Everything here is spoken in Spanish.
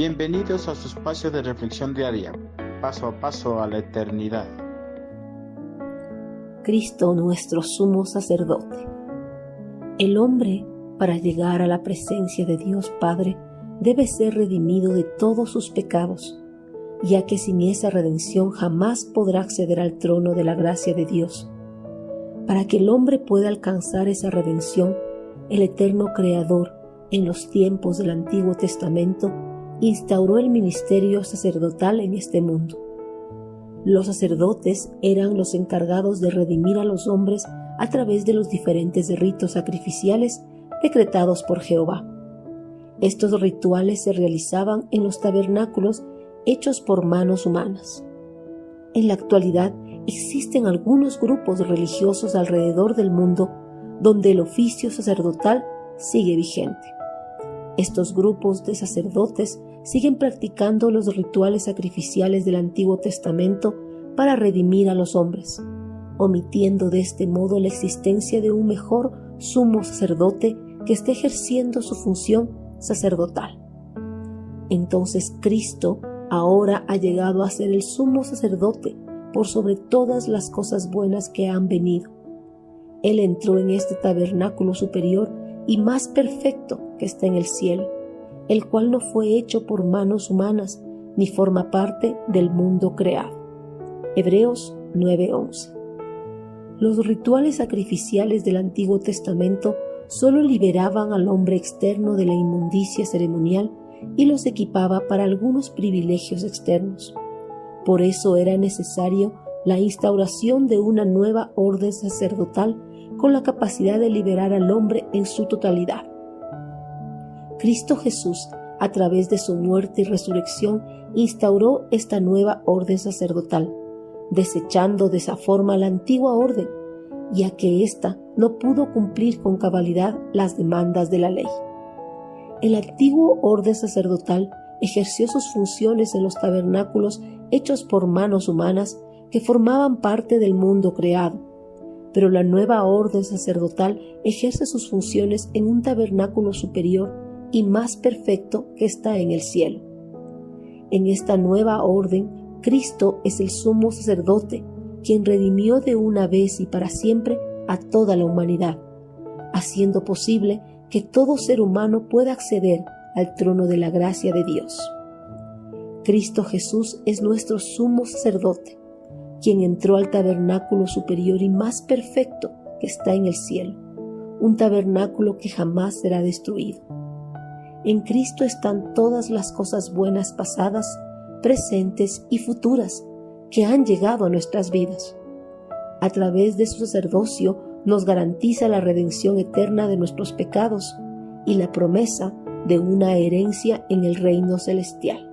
Bienvenidos a su espacio de reflexión diaria, paso a paso a la eternidad. Cristo nuestro sumo sacerdote. El hombre, para llegar a la presencia de Dios Padre, debe ser redimido de todos sus pecados, ya que sin esa redención jamás podrá acceder al trono de la gracia de Dios. Para que el hombre pueda alcanzar esa redención, el eterno Creador, en los tiempos del Antiguo Testamento, instauró el ministerio sacerdotal en este mundo. Los sacerdotes eran los encargados de redimir a los hombres a través de los diferentes ritos sacrificiales decretados por Jehová. Estos rituales se realizaban en los tabernáculos hechos por manos humanas. En la actualidad existen algunos grupos religiosos alrededor del mundo donde el oficio sacerdotal sigue vigente. Estos grupos de sacerdotes siguen practicando los rituales sacrificiales del Antiguo Testamento para redimir a los hombres, omitiendo de este modo la existencia de un mejor sumo sacerdote que esté ejerciendo su función sacerdotal. Entonces Cristo ahora ha llegado a ser el sumo sacerdote por sobre todas las cosas buenas que han venido. Él entró en este tabernáculo superior y más perfecto que está en el cielo el cual no fue hecho por manos humanas, ni forma parte del mundo creado. Hebreos 9:11. Los rituales sacrificiales del Antiguo Testamento solo liberaban al hombre externo de la inmundicia ceremonial y los equipaba para algunos privilegios externos. Por eso era necesario la instauración de una nueva orden sacerdotal con la capacidad de liberar al hombre en su totalidad. Cristo Jesús, a través de su muerte y resurrección, instauró esta nueva orden sacerdotal, desechando de esa forma la antigua orden, ya que ésta no pudo cumplir con cabalidad las demandas de la ley. El antiguo orden sacerdotal ejerció sus funciones en los tabernáculos hechos por manos humanas que formaban parte del mundo creado, pero la nueva orden sacerdotal ejerce sus funciones en un tabernáculo superior y más perfecto que está en el cielo. En esta nueva orden, Cristo es el sumo sacerdote, quien redimió de una vez y para siempre a toda la humanidad, haciendo posible que todo ser humano pueda acceder al trono de la gracia de Dios. Cristo Jesús es nuestro sumo sacerdote, quien entró al tabernáculo superior y más perfecto que está en el cielo, un tabernáculo que jamás será destruido. En Cristo están todas las cosas buenas pasadas, presentes y futuras que han llegado a nuestras vidas. A través de su sacerdocio nos garantiza la redención eterna de nuestros pecados y la promesa de una herencia en el reino celestial.